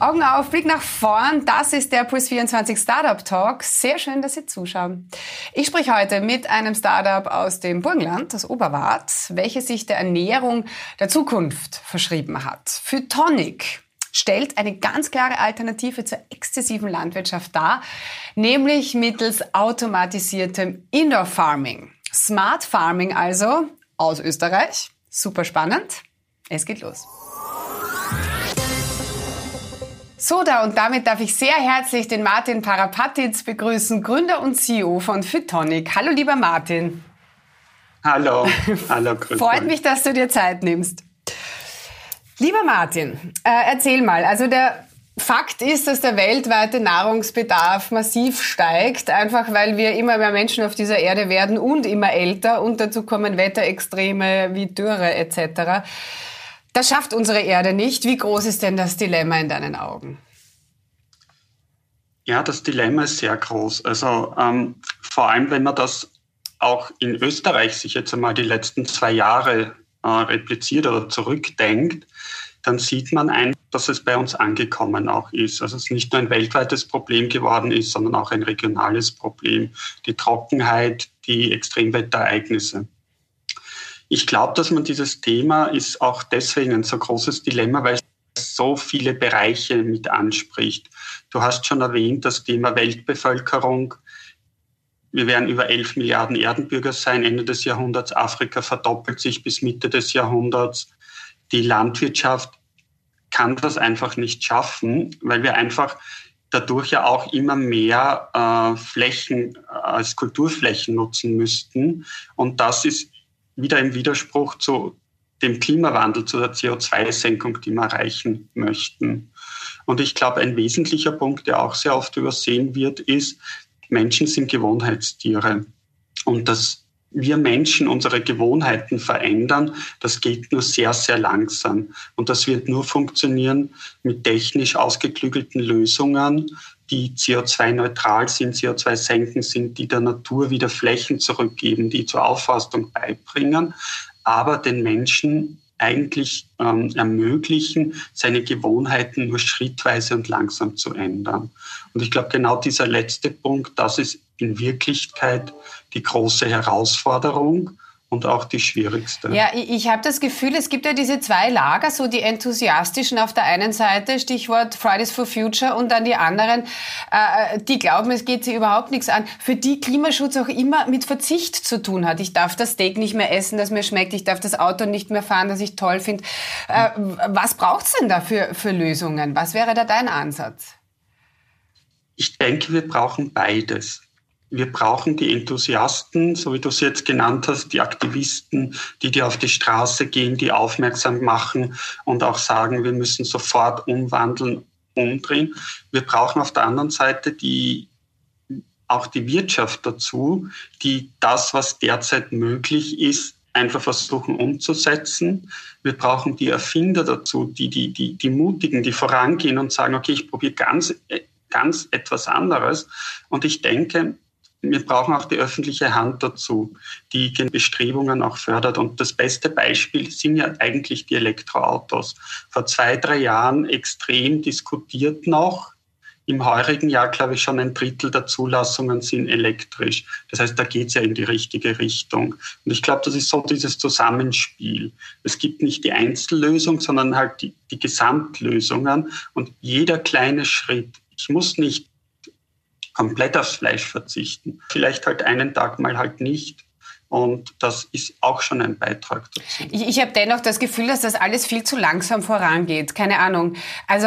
Augen auf, Blick nach vorn. Das ist der Puls 24 Startup Talk. Sehr schön, dass Sie zuschauen. Ich spreche heute mit einem Startup aus dem Burgenland, das Oberwart, welches sich der Ernährung der Zukunft verschrieben hat. Phytonic stellt eine ganz klare Alternative zur exzessiven Landwirtschaft dar, nämlich mittels automatisiertem Indoor Farming. Smart Farming also aus Österreich. Super spannend. Es geht los. So, da und damit darf ich sehr herzlich den Martin Parapatitz begrüßen, Gründer und CEO von Fitonic. Hallo, lieber Martin. Hallo, hallo, grüß Freut mich, dass du dir Zeit nimmst. Lieber Martin, äh, erzähl mal, also der Fakt ist, dass der weltweite Nahrungsbedarf massiv steigt, einfach weil wir immer mehr Menschen auf dieser Erde werden und immer älter und dazu kommen Wetterextreme wie Dürre etc. Das schafft unsere Erde nicht. Wie groß ist denn das Dilemma in deinen Augen? Ja, das Dilemma ist sehr groß. Also ähm, vor allem, wenn man das auch in Österreich sich jetzt einmal die letzten zwei Jahre äh, repliziert oder zurückdenkt, dann sieht man ein, dass es bei uns angekommen auch ist. Also es nicht nur ein weltweites Problem geworden ist, sondern auch ein regionales Problem. Die Trockenheit, die Extremwetterereignisse. Ich glaube, dass man dieses Thema ist auch deswegen ein so großes Dilemma, weil es so viele Bereiche mit anspricht. Du hast schon erwähnt, das Thema Weltbevölkerung. Wir werden über 11 Milliarden Erdenbürger sein. Ende des Jahrhunderts. Afrika verdoppelt sich bis Mitte des Jahrhunderts. Die Landwirtschaft kann das einfach nicht schaffen, weil wir einfach dadurch ja auch immer mehr äh, Flächen äh, als Kulturflächen nutzen müssten. Und das ist wieder im Widerspruch zu dem Klimawandel, zu der CO2-Senkung, die wir erreichen möchten. Und ich glaube, ein wesentlicher Punkt, der auch sehr oft übersehen wird, ist, Menschen sind Gewohnheitstiere. Und dass wir Menschen unsere Gewohnheiten verändern, das geht nur sehr, sehr langsam. Und das wird nur funktionieren mit technisch ausgeklügelten Lösungen, die CO2-neutral sind, CO2-senken sind, die der Natur wieder Flächen zurückgeben, die zur Aufforstung beibringen, aber den Menschen eigentlich ähm, ermöglichen, seine Gewohnheiten nur schrittweise und langsam zu ändern. Und ich glaube, genau dieser letzte Punkt, das ist in Wirklichkeit die große Herausforderung und auch die schwierigste. Ja, ich, ich habe das Gefühl, es gibt ja diese zwei Lager, so die enthusiastischen auf der einen Seite, Stichwort Fridays for Future, und dann die anderen, äh, die glauben, es geht sie überhaupt nichts an, für die Klimaschutz auch immer mit Verzicht zu tun hat. Ich darf das Steak nicht mehr essen, das mir schmeckt, ich darf das Auto nicht mehr fahren, das ich toll finde. Äh, was braucht's denn da für, für Lösungen? Was wäre da dein Ansatz? Ich denke, wir brauchen beides wir brauchen die Enthusiasten, so wie du es jetzt genannt hast, die Aktivisten, die dir auf die Straße gehen, die aufmerksam machen und auch sagen, wir müssen sofort umwandeln, umdrehen. Wir brauchen auf der anderen Seite die, auch die Wirtschaft dazu, die das, was derzeit möglich ist, einfach versuchen umzusetzen. Wir brauchen die Erfinder dazu, die, die, die, die Mutigen, die vorangehen und sagen, okay, ich probiere ganz, ganz etwas anderes. Und ich denke, wir brauchen auch die öffentliche Hand dazu, die Bestrebungen auch fördert. Und das beste Beispiel sind ja eigentlich die Elektroautos. Vor zwei, drei Jahren extrem diskutiert noch. Im heurigen Jahr, glaube ich, schon ein Drittel der Zulassungen sind elektrisch. Das heißt, da geht es ja in die richtige Richtung. Und ich glaube, das ist so dieses Zusammenspiel. Es gibt nicht die Einzellösung, sondern halt die, die Gesamtlösungen. Und jeder kleine Schritt, ich muss nicht komplett aufs Fleisch verzichten. Vielleicht halt einen Tag mal halt nicht. Und das ist auch schon ein Beitrag dazu. Ich, ich habe dennoch das Gefühl, dass das alles viel zu langsam vorangeht. Keine Ahnung. Also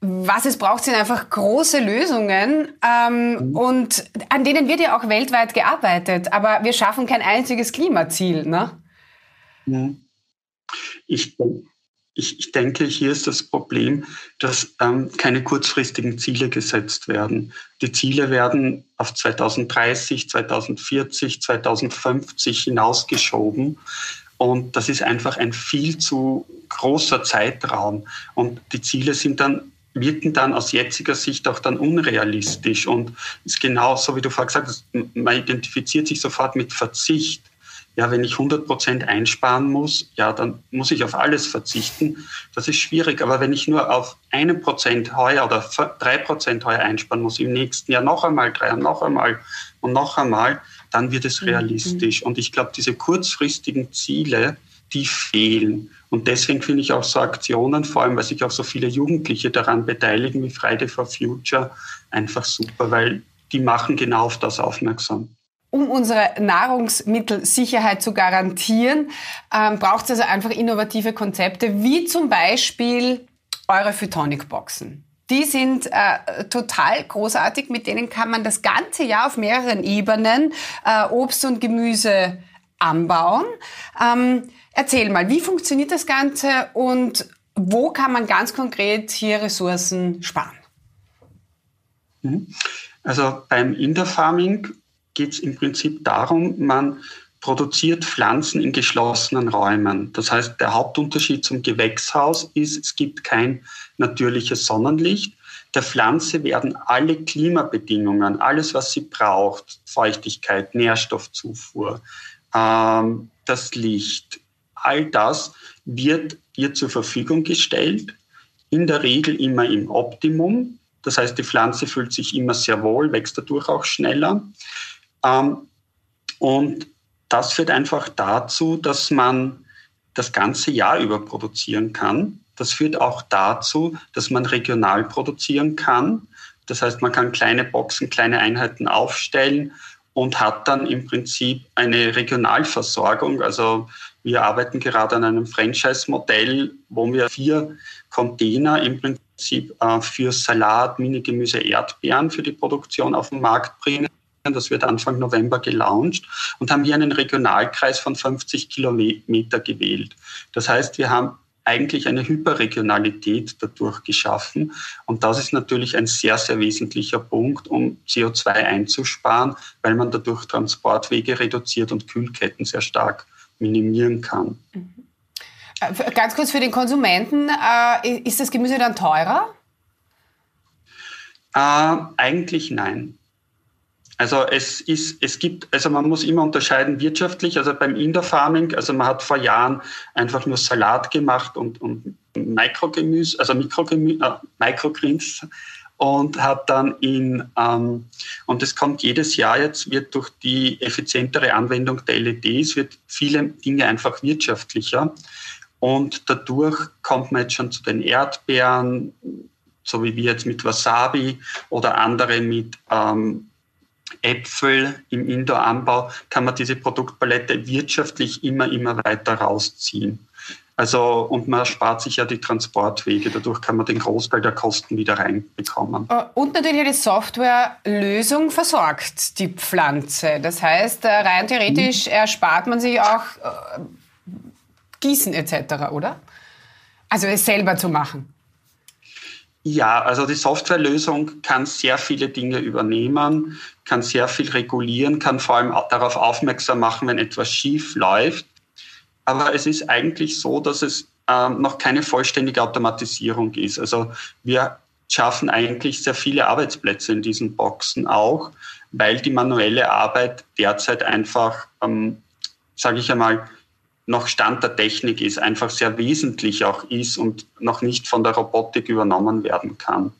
was es braucht, sind einfach große Lösungen ähm, mhm. und an denen wird ja auch weltweit gearbeitet. Aber wir schaffen kein einziges Klimaziel. Ne? Mhm. Ich, ich, ich denke, hier ist das Problem, dass ähm, keine kurzfristigen Ziele gesetzt werden. Die Ziele werden auf 2030, 2040, 2050 hinausgeschoben. Und das ist einfach ein viel zu großer Zeitraum. Und die Ziele sind dann wirken dann aus jetziger Sicht auch dann unrealistisch und ist genau so, wie du vorher gesagt hast, man identifiziert sich sofort mit Verzicht. Ja, wenn ich 100 Prozent einsparen muss, ja, dann muss ich auf alles verzichten. Das ist schwierig. Aber wenn ich nur auf einen Prozent heuer oder drei Prozent heuer einsparen muss, im nächsten Jahr noch einmal drei und noch einmal und noch einmal, dann wird es mhm. realistisch. Mhm. Und ich glaube, diese kurzfristigen Ziele, die fehlen. Und deswegen finde ich auch so Aktionen, vor allem weil sich auch so viele Jugendliche daran beteiligen, wie Friday for Future, einfach super, weil die machen genau auf das aufmerksam um unsere Nahrungsmittelsicherheit zu garantieren, ähm, braucht es also einfach innovative Konzepte, wie zum Beispiel eure Phytonic-Boxen. Die sind äh, total großartig, mit denen kann man das ganze Jahr auf mehreren Ebenen äh, Obst und Gemüse anbauen. Ähm, erzähl mal, wie funktioniert das Ganze und wo kann man ganz konkret hier Ressourcen sparen? Mhm. Also beim Interfarming geht es im Prinzip darum, man produziert Pflanzen in geschlossenen Räumen. Das heißt, der Hauptunterschied zum Gewächshaus ist, es gibt kein natürliches Sonnenlicht. Der Pflanze werden alle Klimabedingungen, alles, was sie braucht, Feuchtigkeit, Nährstoffzufuhr, ähm, das Licht, all das wird ihr zur Verfügung gestellt. In der Regel immer im Optimum. Das heißt, die Pflanze fühlt sich immer sehr wohl, wächst dadurch auch schneller. Ähm, und das führt einfach dazu, dass man das ganze Jahr über produzieren kann. Das führt auch dazu, dass man regional produzieren kann. Das heißt, man kann kleine Boxen, kleine Einheiten aufstellen und hat dann im Prinzip eine Regionalversorgung. Also wir arbeiten gerade an einem Franchise-Modell, wo wir vier Container im Prinzip äh, für Salat, Mini-Gemüse, Erdbeeren für die Produktion auf den Markt bringen. Das wird Anfang November gelauncht und haben hier einen Regionalkreis von 50 Kilometer gewählt. Das heißt, wir haben eigentlich eine Hyperregionalität dadurch geschaffen. Und das ist natürlich ein sehr, sehr wesentlicher Punkt, um CO2 einzusparen, weil man dadurch Transportwege reduziert und Kühlketten sehr stark minimieren kann. Mhm. Äh, ganz kurz für den Konsumenten, äh, ist das Gemüse dann teurer? Äh, eigentlich nein. Also es ist, es gibt, also man muss immer unterscheiden wirtschaftlich, also beim Indoor-Farming, also man hat vor Jahren einfach nur Salat gemacht und, und Mikrogemüse, also Mikrogemüse, äh, Microgreens und hat dann in, ähm, und es kommt jedes Jahr jetzt, wird durch die effizientere Anwendung der LEDs, wird viele Dinge einfach wirtschaftlicher. Und dadurch kommt man jetzt schon zu den Erdbeeren, so wie wir jetzt mit Wasabi oder andere mit ähm, Äpfel im Indoor-Anbau kann man diese Produktpalette wirtschaftlich immer, immer weiter rausziehen. Also, und man spart sich ja die Transportwege. Dadurch kann man den Großteil der Kosten wieder reinbekommen. Äh, und natürlich eine Softwarelösung versorgt die Pflanze. Das heißt, äh, rein theoretisch mhm. erspart man sich auch äh, Gießen etc., oder? Also es selber zu machen. Ja, also die Softwarelösung kann sehr viele Dinge übernehmen, kann sehr viel regulieren, kann vor allem darauf aufmerksam machen, wenn etwas schief läuft. Aber es ist eigentlich so, dass es ähm, noch keine vollständige Automatisierung ist. Also wir schaffen eigentlich sehr viele Arbeitsplätze in diesen Boxen auch, weil die manuelle Arbeit derzeit einfach, ähm, sage ich einmal, noch Stand der Technik ist, einfach sehr wesentlich auch ist und noch nicht von der Robotik übernommen werden kann.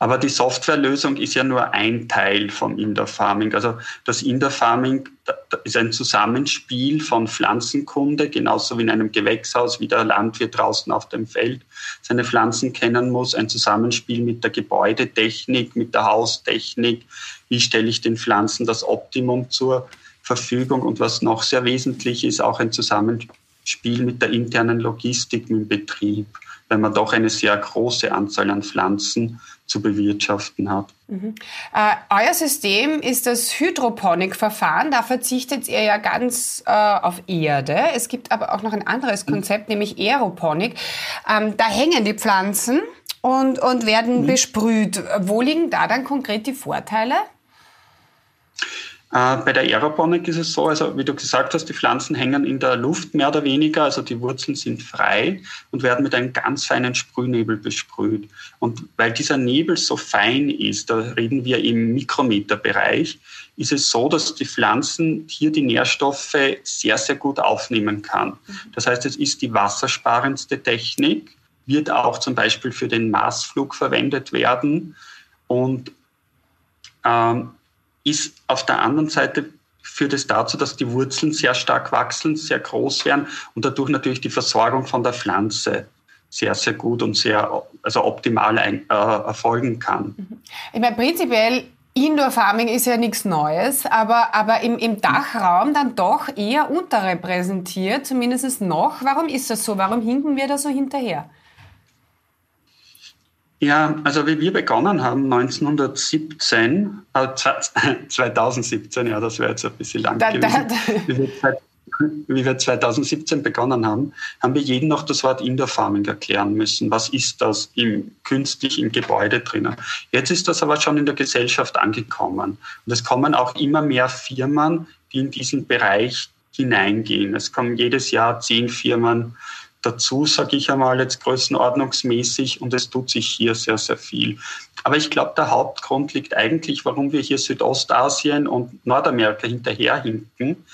Aber die Softwarelösung ist ja nur ein Teil vom Indoor Farming. Also das Indoor Farming ist ein Zusammenspiel von Pflanzenkunde, genauso wie in einem Gewächshaus, wie der Landwirt draußen auf dem Feld seine Pflanzen kennen muss. Ein Zusammenspiel mit der Gebäudetechnik, mit der Haustechnik. Wie stelle ich den Pflanzen das Optimum zur Verfügung und was noch sehr wesentlich ist, auch ein Zusammenspiel mit der internen Logistik im Betrieb, weil man doch eine sehr große Anzahl an Pflanzen zu bewirtschaften hat. Mhm. Äh, euer System ist das Hydroponik-Verfahren. Da verzichtet ihr ja ganz äh, auf Erde. Es gibt aber auch noch ein anderes mhm. Konzept, mhm. nämlich Aeroponik. Ähm, da hängen die Pflanzen und, und werden mhm. besprüht. Wo liegen da dann konkret die Vorteile? Äh, bei der Aeroponik ist es so, also wie du gesagt hast, die Pflanzen hängen in der Luft mehr oder weniger, also die Wurzeln sind frei und werden mit einem ganz feinen Sprühnebel besprüht. Und weil dieser Nebel so fein ist, da reden wir im Mikrometerbereich, ist es so, dass die Pflanzen hier die Nährstoffe sehr, sehr gut aufnehmen kann. Das heißt, es ist die wassersparendste Technik, wird auch zum Beispiel für den Marsflug verwendet werden und ähm, ist auf der anderen Seite führt es dazu, dass die Wurzeln sehr stark wachsen, sehr groß werden und dadurch natürlich die Versorgung von der Pflanze sehr, sehr gut und sehr also optimal ein, äh, erfolgen kann. Mhm. Ich meine, prinzipiell Indoor Farming ist ja nichts Neues, aber, aber im, im Dachraum dann doch eher unterrepräsentiert, zumindest noch. Warum ist das so? Warum hinken wir da so hinterher? Ja, also wie wir begonnen haben, 1917, äh, 2017, ja, das wäre jetzt ein bisschen lang da, gewesen, da, da. Wie, wir, 2017 begonnen haben, haben wir jeden noch das Wort Indoor Farming erklären müssen. Was ist das im, künstlich im Gebäude drinnen? Jetzt ist das aber schon in der Gesellschaft angekommen. Und es kommen auch immer mehr Firmen, die in diesen Bereich hineingehen. Es kommen jedes Jahr zehn Firmen dazu, sage ich einmal jetzt größenordnungsmäßig und es tut sich hier sehr, sehr viel. Aber ich glaube, der Hauptgrund liegt eigentlich, warum wir hier Südostasien und Nordamerika hinterherhinken,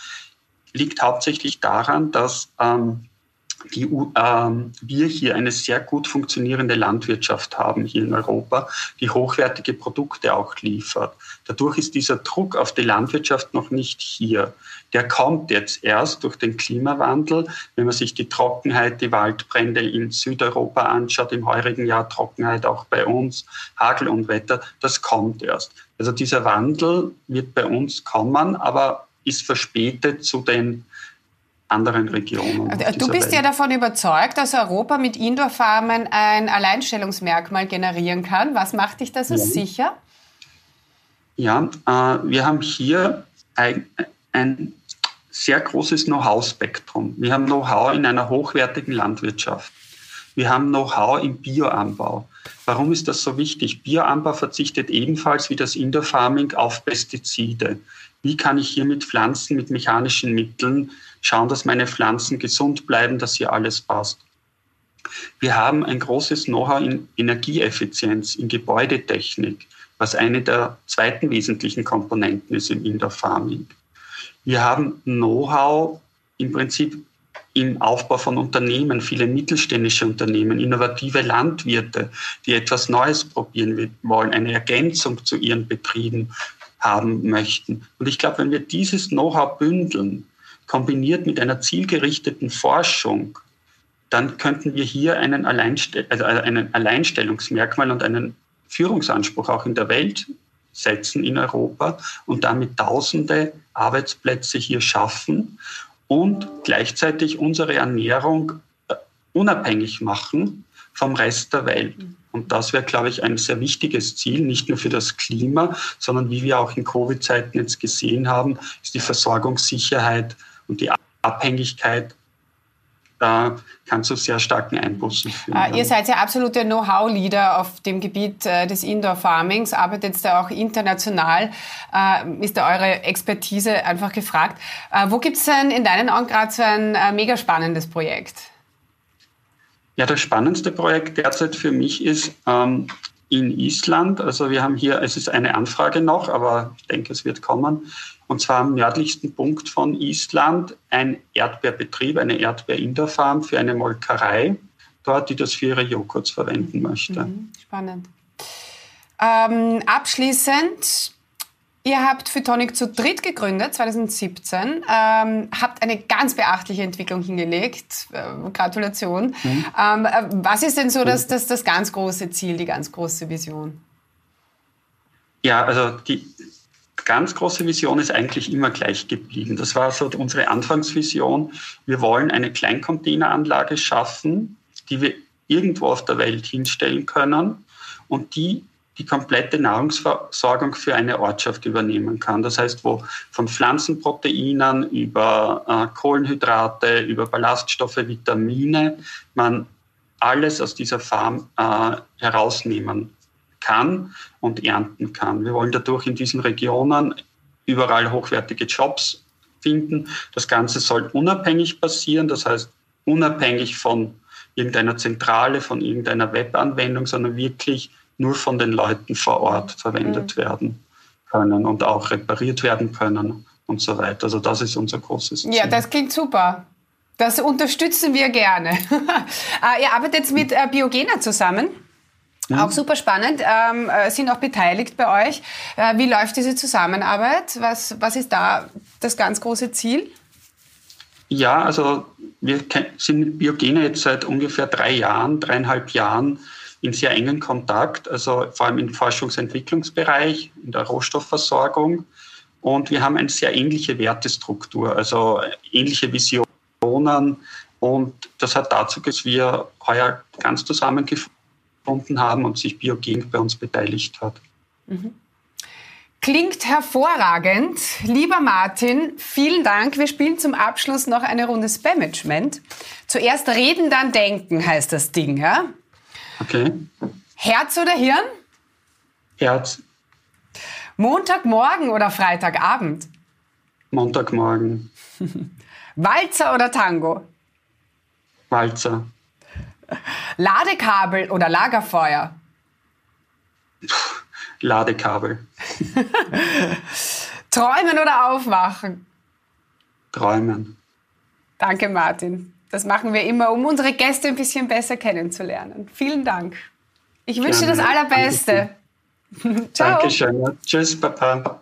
liegt hauptsächlich daran, dass ähm, die, ähm, wir hier eine sehr gut funktionierende Landwirtschaft haben hier in Europa, die hochwertige Produkte auch liefert. Dadurch ist dieser Druck auf die Landwirtschaft noch nicht hier. Der kommt jetzt erst durch den Klimawandel. Wenn man sich die Trockenheit, die Waldbrände in Südeuropa anschaut, im heurigen Jahr Trockenheit auch bei uns, Hagel und Wetter, das kommt erst. Also dieser Wandel wird bei uns kommen, aber ist verspätet zu den anderen Regionen. Du bist Welt. ja davon überzeugt, dass Europa mit Indoor-Farmen ein Alleinstellungsmerkmal generieren kann. Was macht dich das so ja. sicher? Ja, äh, wir haben hier ein, ein sehr großes Know-how-Spektrum. Wir haben Know-how in einer hochwertigen Landwirtschaft. Wir haben Know-how im Bioanbau. Warum ist das so wichtig? Bioanbau verzichtet ebenfalls wie das Indoor-Farming auf Pestizide. Wie kann ich hier mit Pflanzen, mit mechanischen Mitteln schauen, dass meine Pflanzen gesund bleiben, dass hier alles passt? Wir haben ein großes Know-how in Energieeffizienz, in Gebäudetechnik, was eine der zweiten wesentlichen Komponenten ist im Indoor Farming. Wir haben Know-how im Prinzip im Aufbau von Unternehmen, viele mittelständische Unternehmen, innovative Landwirte, die etwas Neues probieren wollen, eine Ergänzung zu ihren Betrieben haben möchten. Und ich glaube, wenn wir dieses Know-how bündeln, kombiniert mit einer zielgerichteten Forschung, dann könnten wir hier einen, Alleinste also einen Alleinstellungsmerkmal und einen Führungsanspruch auch in der Welt setzen in Europa und damit tausende Arbeitsplätze hier schaffen und gleichzeitig unsere Ernährung äh, unabhängig machen vom Rest der Welt. Und das wäre, glaube ich, ein sehr wichtiges Ziel, nicht nur für das Klima, sondern wie wir auch in Covid-Zeiten jetzt gesehen haben, ist die Versorgungssicherheit und die Abhängigkeit da kann zu sehr starken Einbußen führen. Uh, ihr seid ja absolute Know-how-Leader auf dem Gebiet uh, des Indoor-Farmings, arbeitet da auch international. Uh, ist da eure Expertise einfach gefragt? wo gibt es denn in deinen Augen gerade so ein mega spannendes Projekt? Ja, das spannendste Projekt derzeit für mich ist ähm, in Island. Also wir haben hier, es ist eine Anfrage noch, aber ich denke, es wird kommen. Und zwar am nördlichsten Punkt von Island ein Erdbeerbetrieb, eine Erdbeer-Indoor-Farm für eine Molkerei dort, die das für ihre Joghurts verwenden möchte. Mhm, spannend. Ähm, abschließend, ihr habt Phytonic zu dritt gegründet, 2017, ähm, habt eine ganz beachtliche Entwicklung hingelegt. Äh, Gratulation. Mhm. Ähm, äh, was ist denn so das, das, das ganz große Ziel, die ganz große Vision? Ja, also die, ganz große Vision ist eigentlich immer gleich geblieben. Das war so unsere Anfangsvision. Wir wollen eine Kleincontaineranlage schaffen, die wir irgendwo auf der Welt hinstellen können und die die komplette Nahrungsversorgung für eine Ortschaft übernehmen kann. Das heißt, wo von Pflanzenproteinen über äh, Kohlenhydrate, über Ballaststoffe, Vitamine man alles aus dieser Farm äh, herausnehmen kann und ernten kann. Wir wollen dadurch in diesen Regionen überall hochwertige Jobs finden. Das Ganze soll unabhängig passieren, das heißt unabhängig von irgendeiner Zentrale, von irgendeiner Webanwendung, sondern wirklich nur von den Leuten vor Ort verwendet mhm. werden. können und auch repariert werden können und so weiter. Also das ist unser großes Ziel. Ja, das klingt super. Das unterstützen wir gerne. Ah, ihr arbeitet mit äh, Biogena zusammen. Mhm. Auch super spannend. Ähm, äh, sind auch beteiligt bei euch. Äh, wie läuft diese Zusammenarbeit? Was, was ist da das ganz große Ziel? Ja, also wir sind mit Biogene jetzt seit ungefähr drei Jahren, dreieinhalb Jahren in sehr engen Kontakt, also vor allem im Forschungsentwicklungsbereich, in der Rohstoffversorgung. Und wir haben eine sehr ähnliche Wertestruktur, also ähnliche Visionen. Und das hat dazu, dass wir heuer ganz zusammengefunden haben und sich Biogen bei uns beteiligt hat. Mhm. Klingt hervorragend. Lieber Martin, vielen Dank. Wir spielen zum Abschluss noch eine Runde Spam-Management. Zuerst reden, dann denken heißt das Ding, ja? Okay. Herz oder Hirn? Herz. Montagmorgen oder Freitagabend? Montagmorgen. Walzer oder Tango? Walzer. Ladekabel oder Lagerfeuer? Ladekabel. Träumen oder aufwachen? Träumen. Danke, Martin. Das machen wir immer, um unsere Gäste ein bisschen besser kennenzulernen. Vielen Dank. Ich wünsche dir das Allerbeste. Ciao. Dankeschön. Tschüss, Papa.